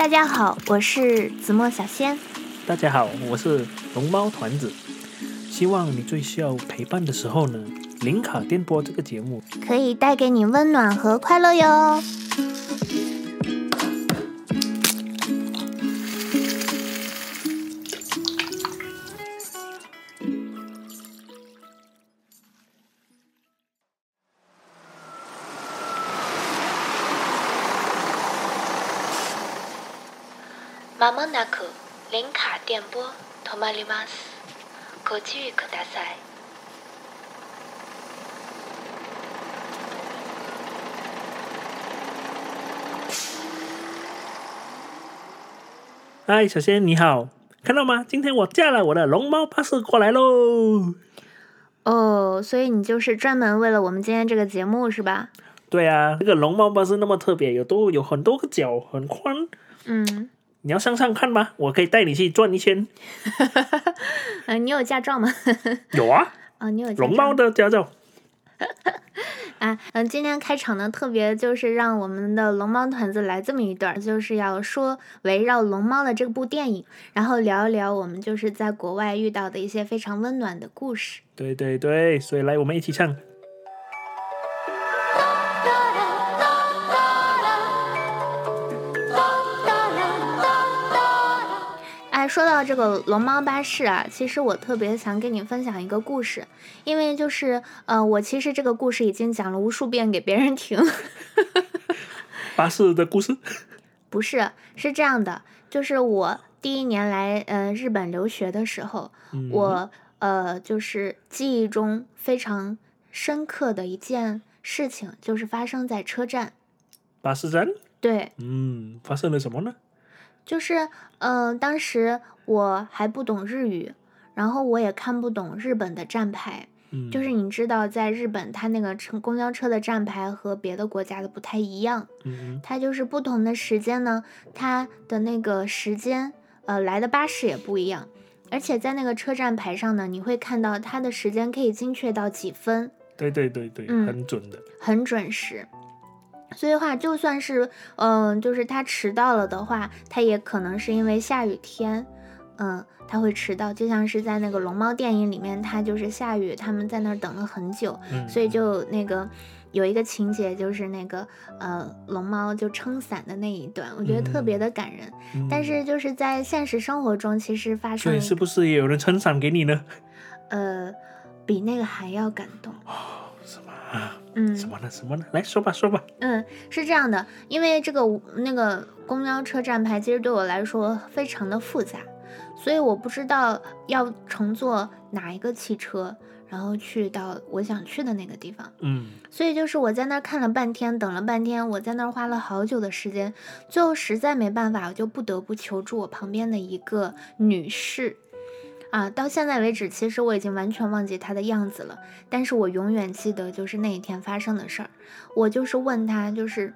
大家好，我是子墨小仙。大家好，我是龙猫团子。希望你最需要陪伴的时候呢，零卡电波这个节目可以带给你温暖和快乐哟。まもなく零卡電波止まります。ご注意ください。嗨，小仙你好，看到吗？今天我驾了我的龙猫巴士过来喽。哦，所以你就是专门为了我们今天这个节目是吧？对啊，这个龙猫巴士那么特别，有多有很多个角，很宽。嗯， 你要上上看吗？我可以带你去转一圈。嗯，你有驾照吗？有啊，啊，你有龙猫的驾照。啊，嗯，今天开场呢，特别就是让我们的龙猫团子来这么一段，就是要说围绕龙猫的这部电影，然后聊一聊我们就是在国外遇到的一些非常温暖的故事。对对对，所以来我们一起唱。说到这个龙猫巴士啊，其实我特别想跟你分享一个故事，因为就是呃，我其实这个故事已经讲了无数遍给别人听。巴士的故事。不是，是这样的，就是我第一年来呃日本留学的时候，嗯我呃就是记忆中非常深刻的一件事情，就是发生在车站。巴士站。对，嗯，发生了什么呢？就是呃当时我还不懂日语，然后我也看不懂日本的站牌。嗯，就是你知道，在日本，它那个乘公交车的站牌和别的国家的不太一样，嗯它就是不同的时间呢，它的那个时间，呃，来的巴士也不一样，而且在那个车站牌上呢，你会看到它的时间可以精确到几分，对对对对，嗯很准的。很准时。所以话，就算是嗯、就是他迟到了的话，他也可能是因为下雨天，嗯，他会迟到。就像是在那个龙猫电影里面，他就是下雨，他们在那儿等了很久，嗯，所以就那个有一个情节，就是那个呃龙猫就撑伞的那一段，我觉得特别的感人。嗯但是就是在现实生活中，其实发生对，是不是也有人撑伞给你呢？呃比那个还要感动。哦什么啊？嗯什么呢？什么呢？来说吧，说吧。嗯，是这样的，因为这个那个公交车站牌其实对我来说非常的复杂，所以我不知道要乘坐哪一个汽车，然后去到我想去的那个地方。嗯所以就是我在那儿看了半天，等了半天，我在那儿花了好久的时间，最后实在没办法，我就不得不求助我旁边的一个女士。啊，到现在为止，其实我已经完全忘记他的样子了，但是我永远记得就是那一天发生的事儿。我就是问他，就是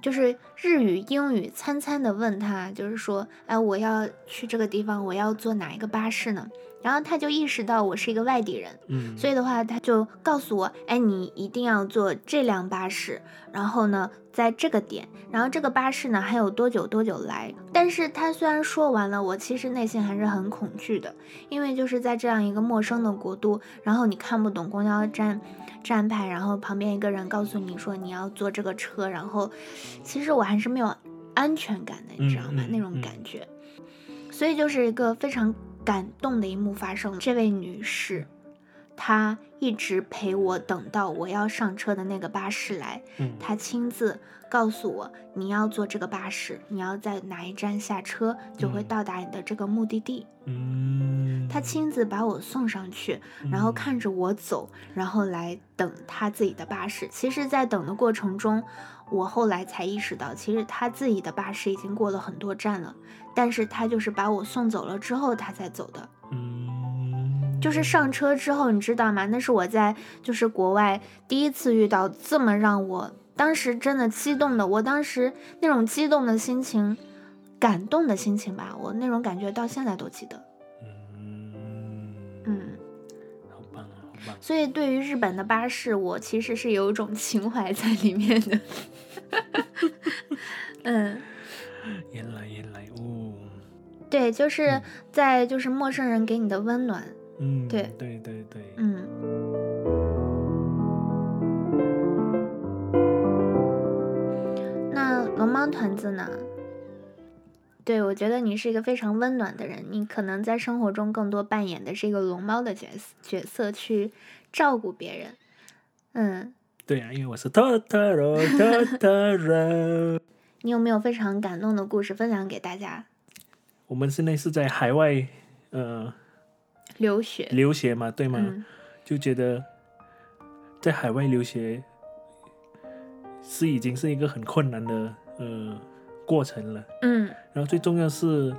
就是日语、英语参参的问他，就是说，哎，我要去这个地方，我要坐哪一个巴士呢？然后他就意识到我是一个外地人，嗯，所以的话，他就告诉我，哎，你一定要坐这辆巴士，然后呢，在这个点，然后这个巴士呢还有多久多久来。但是他虽然说完了，我其实内心还是很恐惧的，因为就是在这样一个陌生的国度，然后你看不懂公交站站牌，然后旁边一个人告诉你说你要坐这个车，然后其实我还是没有安全感的，你知道吗？那种嗯感觉。所以就是一个非常感动的一幕发生了。这位女士，她一直陪我等到我要上车的那个巴士来，嗯她亲自告诉我你要坐这个巴士，你要在哪一站下车，就会嗯到达你的这个目的地。嗯，他亲自把我送上去，然后看着我走，然后来等他自己的巴士。其实，在等的过程中，我后来才意识到，其实他自己的巴士已经过了很多站了，但是他就是把我送走了之后，他才走的。嗯，就是上车之后，你知道吗？那是我在就是国外第一次遇到这么让我当时真的激动的，我当时那种激动的心情、感动的心情吧，我那种感觉到现在都记得。嗯，嗯，好棒啊，好棒。所以对于日本的巴士，我其实是有一种情怀在里面的。嗯，原来原来哦，对，就是嗯在就是陌生人给你的温暖，嗯，对对对对，嗯。那龙猫团子呢？对，我觉得你是一个非常温暖的人，你可能在生活中更多扮演的是一个龙猫的角色角色，去照顾别人。嗯，对啊，因为我是 Totoro Totoro。你有没有非常感动的故事分享给大家？我们现在是在海外呃留学，留学嘛，对吗？嗯就觉得在海外留学是已经是一个很困难的呃过程了。嗯然后最重要是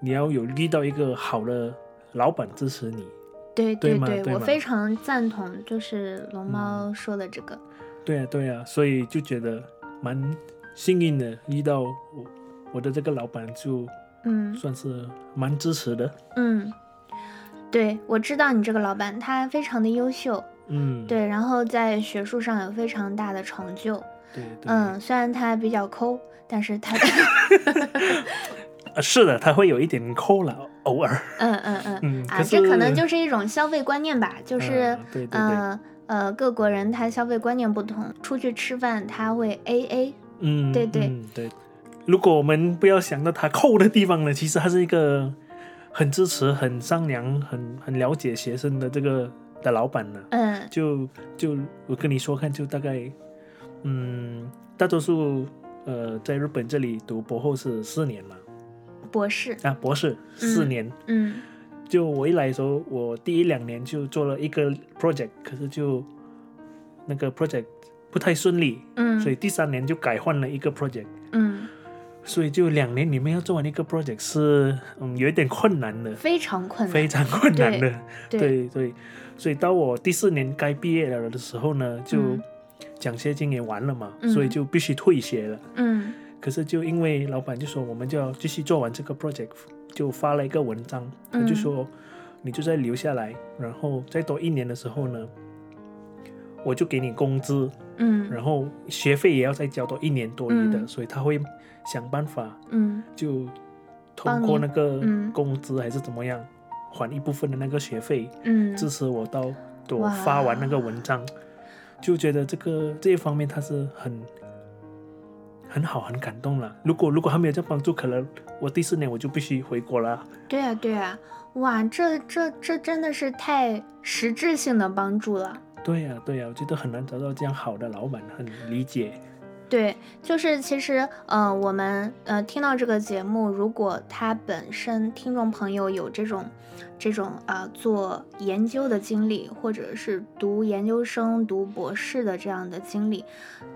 你要有遇到一个好的老板支持你。对对对对，我非常赞同，就是龙嗯猫说的这个。对啊，对啊，所以就觉得蛮幸运的，遇到我我的这个老板就嗯算是蛮支持的。嗯，对，我知道你这个老板，他非常的优秀，嗯，对，然后在学术上有非常大的成就。对对，嗯，虽然他比较抠，但是他，啊，是的，他会有一点抠了，偶尔。嗯嗯嗯，啊，这可能就是一种消费观念吧，就是嗯对对对，呃呃，各国人他消费观念不同，出去吃饭他会 A A，嗯，对对嗯对。如果我们不要想到他扣的地方呢，其实他是一个很支持、很善良、很很了解学生的这个的老板呢。嗯就就我跟你说看，就大概，嗯，大多数呃在日本这里读博后是四年嘛，博士，啊，博士四嗯年。嗯就我一来的时候，我第一两年就做了一个 project，可是就那个 project 不太顺利，嗯，所以第三年就改换了一个 project。嗯所以就两年你们要做完一个 project 是嗯有一点困难的，非常困难，非常困难的。对对。对，所以到我第四年该毕业了的时候呢，就嗯。奖学金也完了嘛，嗯。所以就必须退学了。嗯。可是就因为老板就说我们就要继续做完这个 project，就发了一个文章，他就嗯说你就再留下来，然后再多一年的时候呢，我就给你工资，嗯。然后学费也要再交多一年多一的，嗯。所以他会想办法嗯。就通过那个嗯。工资还是怎么样，还一部分的那个学费，嗯，支持我到我发完那个文章，就觉得这个这一方面他是很很好很感动了。如果如果他没有这帮助，可能我第四年我就必须回国了。对啊对啊，哇，这这这真的是太实质性的帮助了。对呀、对呀、我觉得很难找到这样好的老板，很理解。对，就是其实，呃，我们呃听到这个节目，如果他本身听众朋友有这种这种啊、呃做研究的经历，或者是读研究生、读博士的这样的经历，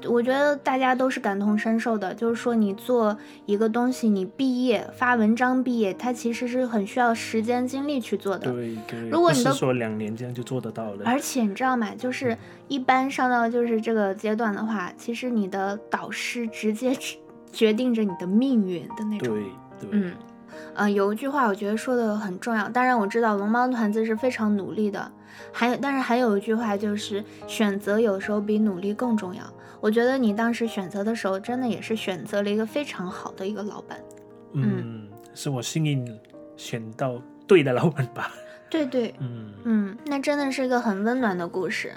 我觉得大家都是感同身受的。就是说，你做一个东西，你毕业发文章毕业，它其实是很需要时间精力去做的。对对，如果你都说两年这样就做得到了。而且你知道吗？就是一般上到就是这个阶段的话，其实你的导师直接决决定着你的命运的那种。对对，嗯，呃，有一句话我觉得说的很重要。当然我知道龙猫团子是非常努力的，还有，但是还有一句话就是选择有时候比努力更重要。我觉得你当时选择的时候，真的也是选择了一个非常好的一个老板。嗯，是我幸运选到对的老板吧。对 对，嗯，嗯，那真的是一个很温暖的故事。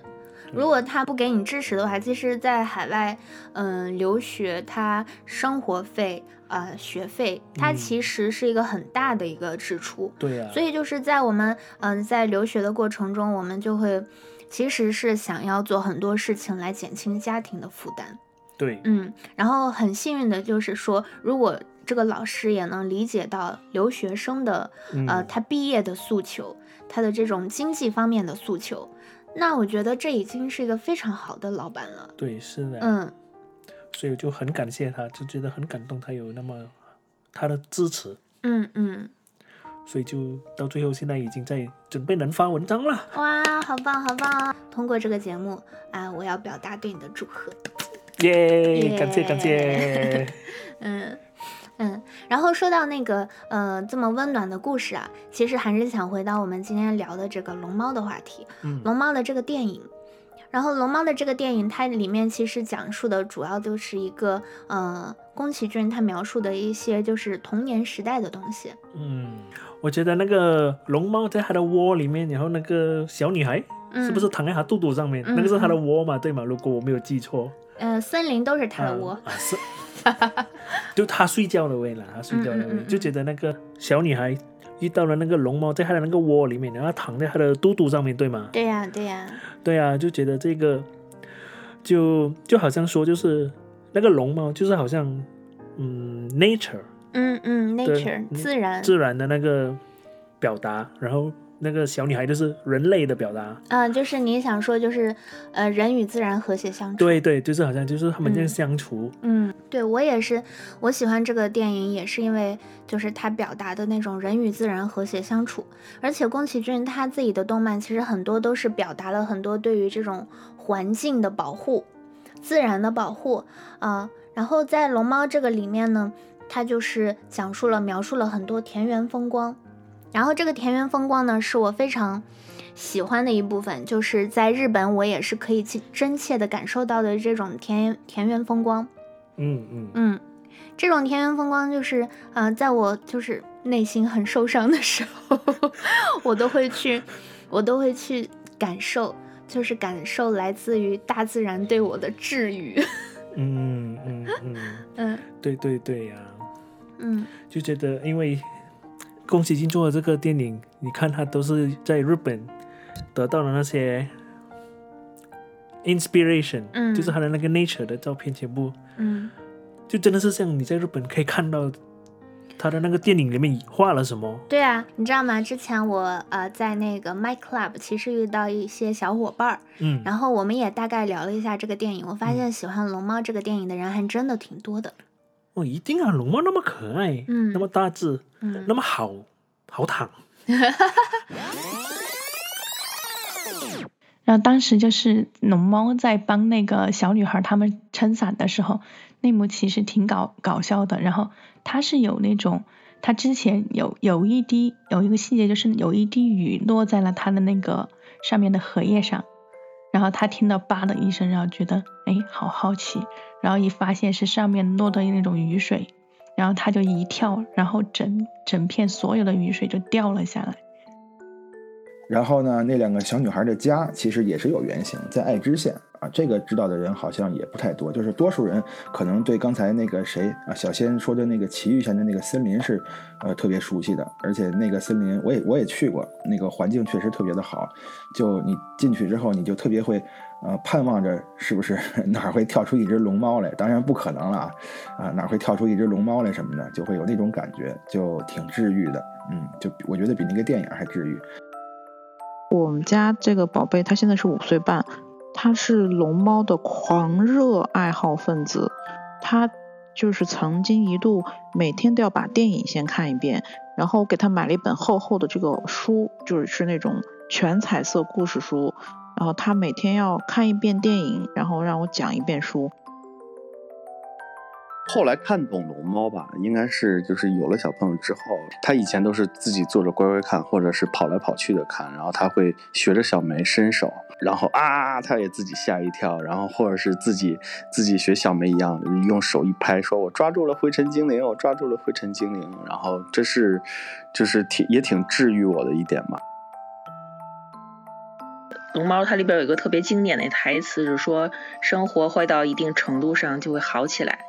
如果他不给你支持的话，其实，在海外，嗯、留学，他生活费、呃，学费，它嗯其实是一个很大的一个支出。对呀、所以就是在我们，嗯、在留学的过程中，我们就会，其实是想要做很多事情来减轻家庭的负担。对，嗯，然后很幸运的就是说，如果这个老师也能理解到留学生的嗯，呃，他毕业的诉求，他的这种经济方面的诉求，那我觉得这已经是一个非常好的老板了。对，是的，嗯，所以我就很感谢他，就觉得很感动，他有那么他的支持，嗯嗯，所以就到最后现在已经在准备能发文章了。哇，好棒好棒！通过这个节目啊，我要表达对你的祝贺。耶、感谢感谢。嗯嗯，然后说到那个呃这么温暖的故事啊，其实还是想回到我们今天聊的这个龙猫的话题，嗯龙猫的这个电影。然后龙猫的这个电影，它里面其实讲述的主要就是一个，呃，宫崎骏他描述的一些就是童年时代的东西。嗯，我觉得那个龙猫在它的窝里面，然后那个小女孩是不是躺在它肚肚上面？嗯那个是它的窝嘛，对吗？如果我没有记错。呃，森林都是它的窝。啊是，就他睡觉的位了，他睡觉的位，嗯嗯嗯嗯就觉得那个小女孩遇到了那个龙猫在它的那个窝里面，然后躺在它的肚肚上面，对吗？对呀、对呀、对啊，就觉得这个就就好像说，就是那个龙猫，就是好像嗯，nature。嗯嗯，nature 嗯自然，自然的那个表达，然后那个小女孩就是人类的表达。嗯、就是你想说就是呃人与自然和谐相处。对对，就是好像就是他们这样嗯相处。嗯，对我也是，我喜欢这个电影也是因为就是它表达的那种人与自然和谐相处，而且宫崎骏他自己的动漫其实很多都是表达了很多对于这种环境的保护、自然的保护啊、然后在《龙猫》这个里面呢，它就是讲述了描述了很多田园风光，然后这个田园风光呢是我非常。喜欢的一部分就是在日本，我也是可以去真切的感受到的这种田田园风光。嗯嗯嗯，这种田园风光就是，呃，在我就是内心很受伤的时候，我都会去，我都会去感受，就是感受来自于大自然对我的治愈。嗯嗯嗯，嗯 对对对呀、嗯就觉得因为宫崎骏做的这个电影，你看他都是在日本得到了那些 inspiration，、嗯就是他的那个 nature 的照片，全部嗯，就真的是像你在日本可以看到他的那个电影里面画了什么。对啊，你知道吗？之前我呃在那个 My Club 其实遇到一些小伙伴儿，嗯，然后我们也大概聊了一下这个电影，我发现喜欢龙猫这个电影的人还真的挺多的。哦，一定啊，龙猫那么可爱，嗯那么大只，嗯那么好好躺。然后当时就是龙猫在帮那个小女孩他们撑伞的时候，那幕其实挺搞搞笑的。然后他是有那种，他之前有有一滴有一个细节，就是有一滴雨落在了他的那个上面的荷叶上，然后他听到吧的一声，然后觉得哎好好奇，然后一发现是上面落的那种雨水，然后他就一跳，然后整整片所有的雨水就掉了下来。然后呢，那两个小女孩的家其实也是有原型，在爱知县这个知道的人好像也不太多，就是多数人可能对刚才那个谁啊小仙说的那个奇遇县的那个森林是呃特别熟悉的，而且那个森林我也我也去过，那个环境确实特别的好。就你进去之后，你就特别会呃盼望着是不是哪儿会跳出一只龙猫来？当然不可能了啊，啊哪会跳出一只龙猫来什么的，就会有那种感觉，就挺治愈的。嗯，就我觉得比那个电影还治愈。我们家这个宝贝，他现在是五岁半，他是龙猫的狂热爱好分子，他就是曾经一度每天都要把电影先看一遍，然后给他买了一本厚厚的这个书，就是是那种全彩色故事书，然后他每天要看一遍电影，然后让我讲一遍书。后来看懂龙猫吧，应该是就是有了小朋友之后，他以前都是自己坐着乖乖看，或者是跑来跑去的看，然后他会学着小梅伸手，然后啊，他也自己吓一跳，然后或者是自己自己学小梅一样，用手一拍，说我抓住了灰尘精灵，我抓住了灰尘精灵，然后这是就是挺也挺治愈我的一点嘛。龙猫它里边有一个特别经典的台词，就是说生活坏到一定程度上就会好起来，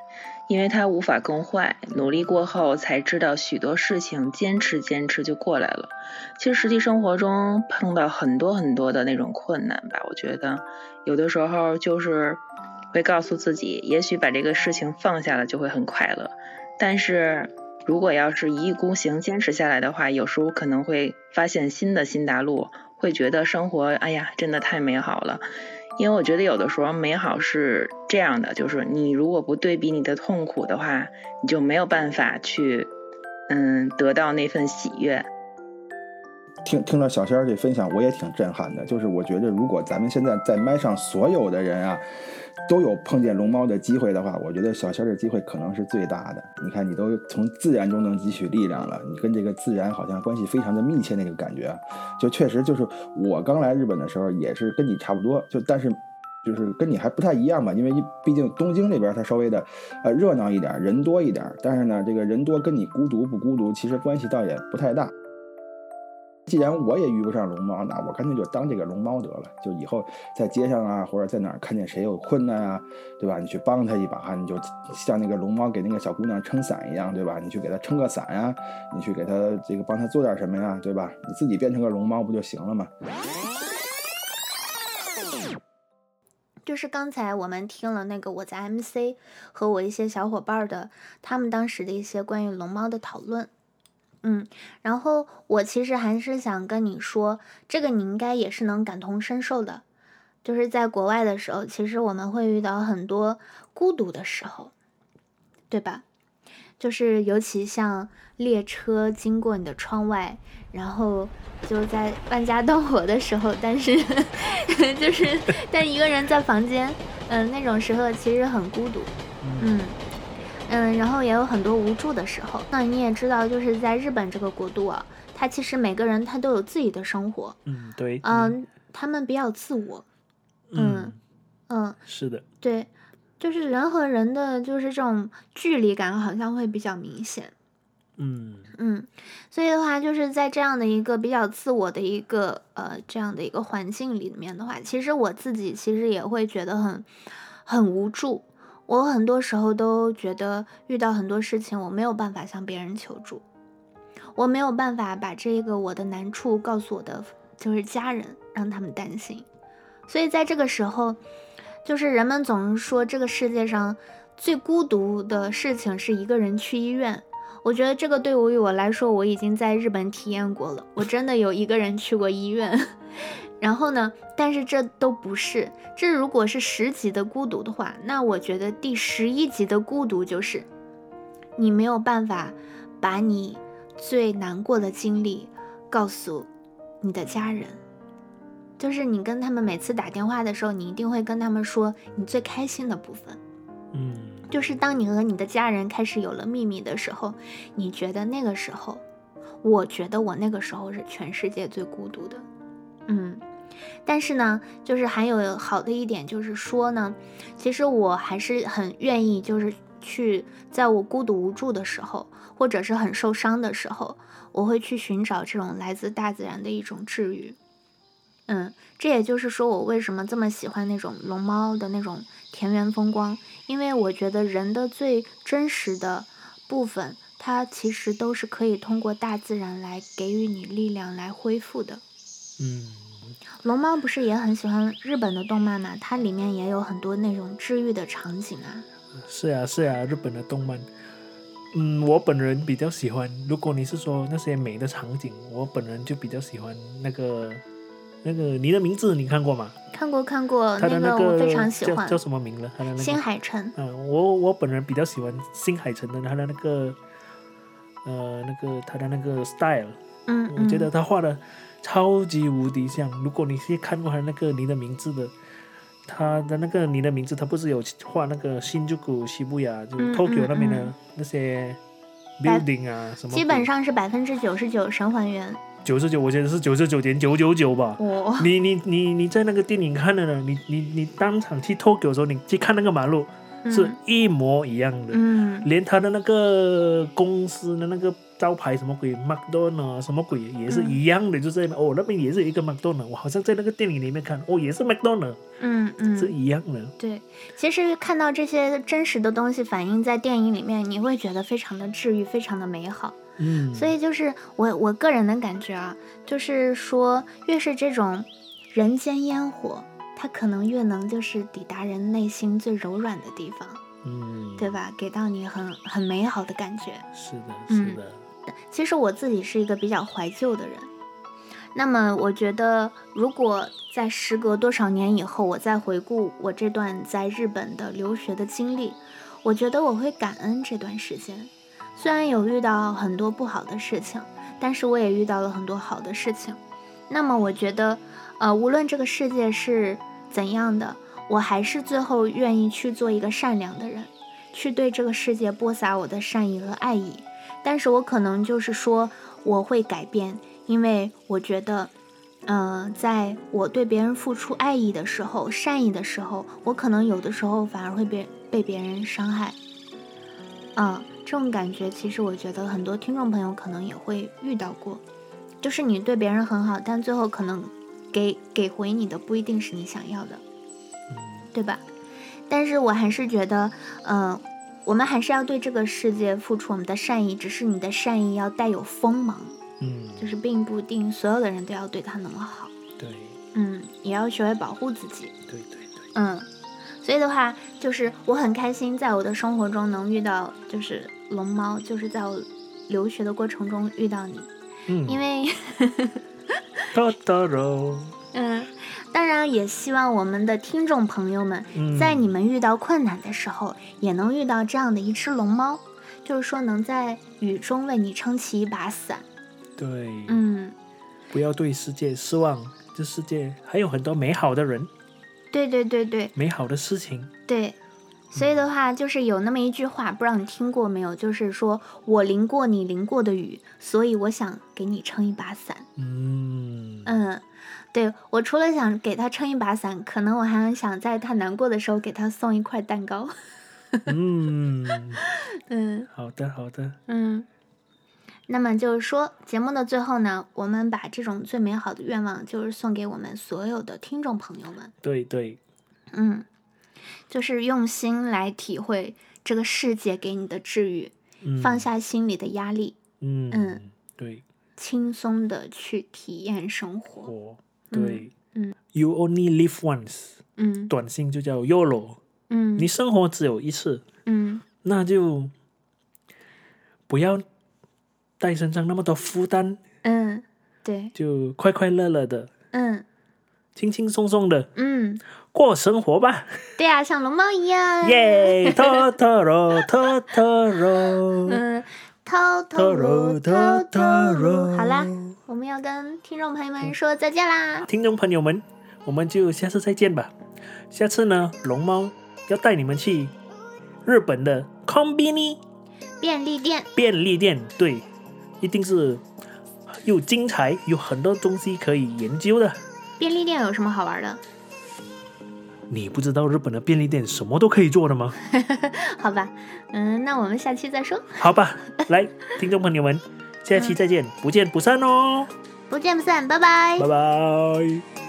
因为它无法更坏，努力过后才知道许多事情坚持坚持就过来了。其实实际生活中碰到很多很多的那种困难吧，我觉得有的时候就是会告诉自己，也许把这个事情放下了就会很快乐，但是。如果要是一意孤行坚持下来的话，有时候可能会发现新的新大陆，会觉得生活，哎呀，真的太美好了。因为我觉得有的时候美好是这样的，就是你如果不对比你的痛苦的话，你就没有办法去，嗯，得到那份喜悦。听听了小仙儿这分享，我也挺震撼的。就是我觉得，如果咱们现在在麦上所有的人啊，都有碰见龙猫的机会的话，我觉得小仙儿的机会可能是最大的。你看，你都从自然中能汲取力量了，你跟这个自然好像关系非常的密切，那个感觉，就确实就是我刚来日本的时候也是跟你差不多，就但是就是跟你还不太一样吧，因为毕竟东京那边它稍微的呃热闹一点，人多一点。但是呢，这个人多跟你孤独不孤独，其实关系倒也不太大。既然我也遇不上龙猫，那我干脆就当这个龙猫得了。就以后在街上啊，或者在哪儿看见谁有困难啊，对吧？你去帮他一把，你就像那个龙猫给那个小姑娘撑伞一样，对吧？你去给她撑个伞呀，你去给她这个帮她做点什么呀，对吧？你自己变成个龙猫不就行了吗？就是刚才我们听了那个我在 MC 和我一些小伙伴的他们当时的一些关于龙猫的讨论。嗯，然后我其实还是想跟你说，这个你应该也是能感同身受的，就是在国外的时候，其实我们会遇到很多孤独的时候，对吧？就是尤其像列车经过你的窗外，然后就在万家灯火的时候，但是 就是但一个人在房间，嗯，那种时候其实很孤独，嗯。嗯，然后也有很多无助的时候。那你也知道，就是在日本这个国度啊，他其实每个人他都有自己的生活。嗯，对。嗯，他们比较自我。嗯嗯，是的。对，就是人和人的就是这种距离感好像会比较明显。嗯嗯，所以的话，就是在这样的一个比较自我的一个呃这样的一个环境里面的话，其实我自己其实也会觉得很很无助。我很多时候都觉得遇到很多事情，我没有办法向别人求助，我没有办法把这个我的难处告诉我的就是家人，让他们担心。所以在这个时候，就是人们总是说这个世界上最孤独的事情是一个人去医院。我觉得这个对于我来说，我已经在日本体验过了，我真的有一个人去过医院。然后呢？但是这都不是。这如果是十级的孤独的话，那我觉得第十一级的孤独就是，你没有办法把你最难过的经历告诉你的家人。就是你跟他们每次打电话的时候，你一定会跟他们说你最开心的部分。嗯，就是当你和你的家人开始有了秘密的时候，你觉得那个时候，我觉得我那个时候是全世界最孤独的。嗯，但是呢，就是还有好的一点，就是说呢，其实我还是很愿意，就是去在我孤独无助的时候，或者是很受伤的时候，我会去寻找这种来自大自然的一种治愈。嗯，这也就是说我为什么这么喜欢那种龙猫的那种田园风光，因为我觉得人的最真实的部分，它其实都是可以通过大自然来给予你力量来恢复的。嗯，龙猫不是也很喜欢日本的动漫嘛？它里面也有很多那种治愈的场景啊。是呀，是呀，日本的动漫。嗯，我本人比较喜欢。如果你是说那些美的场景，我本人就比较喜欢那个那个你的名字，你看过吗？看过看过，他的那个我非常喜欢。叫什么名了？他的那个新海诚。嗯，我我本人比较喜欢新海诚的他的那个呃那个他的那个 style。嗯，我觉得他画的。超级无敌像！如果你是看过他那个你的名字的，他的那个你的名字，他不是有画那个新宿谷西部呀，就是 Tokyo 那边的那些 building 啊什么？基本上是百分之九十九神还原。九十九，我觉得是九十九点九九九吧。你你你你在那个电影看的呢？你你你当场去 Tokyo 的时候，你去看那个马路。是一模一样的，嗯，连他的那个公司的那个招牌什么鬼，McDonald 什么鬼也是一样的，就在哦那边也是一个 McDonald，我好像在那个电影里面看，哦也是 McDonald，嗯嗯，是一样的。对，其实看到这些真实的东西反映在电影里面，你会觉得非常的治愈，非常的美好。嗯，所以就是我我个人的感觉啊，就是说越是这种人间烟火。它可能越能就是抵达人内心最柔软的地方，嗯，对吧？给到你很很美好的感觉。是的，是的。其实我自己是一个比较怀旧的人，那么我觉得，如果在时隔多少年以后，我再回顾我这段在日本的留学的经历，我觉得我会感恩这段时间。虽然有遇到很多不好的事情，但是我也遇到了很多好的事情。那么我觉得。呃，无论这个世界是怎样的，我还是最后愿意去做一个善良的人，去对这个世界播撒我的善意和爱意。但是我可能就是说，我会改变，因为我觉得呃，在我对别人付出爱意的时候、善意的时候，我可能有的时候反而会被被别人伤害。嗯，这种感觉其实我觉得很多听众朋友可能也会遇到过，就是你对别人很好，但最后可能给给回你的不一定是你想要的，嗯对吧？但是我还是觉得，嗯、我们还是要对这个世界付出我们的善意，只是你的善意要带有锋芒，嗯，就是并不一定所有的人都要对他那么好。对嗯，也要学会保护自己。对对对，嗯，所以的话，就是我很开心，在我的生活中能遇到就是龙猫，就是在我留学的过程中遇到你，嗯，因为哒哒喽，嗯，当然也希望我们的听众朋友们，嗯，在你们遇到困难的时候，也能遇到这样的一只龙猫，就是说能在雨中为你撑起一把伞。对，嗯，不要对世界失望，这世界还有很多美好的人，对对对对美好的事情。对。所以的话，就是有那么一句话，不知道你听过没有？就是说我淋过你淋过的雨，所以我想给你撑一把伞。嗯，嗯，对我除了想给他撑一把伞，可能我还想在他难过的时候给他送一块蛋糕。嗯，嗯好的好的，嗯。那么就是说，节目的最后呢，我们把这种最美好的愿望，就是送给我们所有的听众朋友们。对对，嗯，就是用心来体会这个世界给你的治愈，嗯，放，下心里的压力，嗯嗯对，轻松的去体验生活。对，嗯，You only live once，嗯。短信就叫 YOLO，嗯。你生活只有一次，嗯。那就不要带身上那么多负担，嗯，对，就快快乐乐的、嗯。轻轻松松的嗯，过生活吧。对啊，像龙猫一样。耶，，Totoro，Totoro，，嗯，，Totoro，Totoro，。好啦，我们要跟听众朋友们说再见啦。听众朋友们，我们就下次再见吧。下次呢，龙猫要带你们去日本的 Combini 便利店，便利店，对，一定是又精彩，有很多东西可以研究的。便利店有什么好玩的？你不知道日本的便利店什么都可以做的吗？好吧，嗯，那我们下期再说，好吧，来，听众朋友们，下期再见，不见不散哦，不见不散，拜拜拜。拜。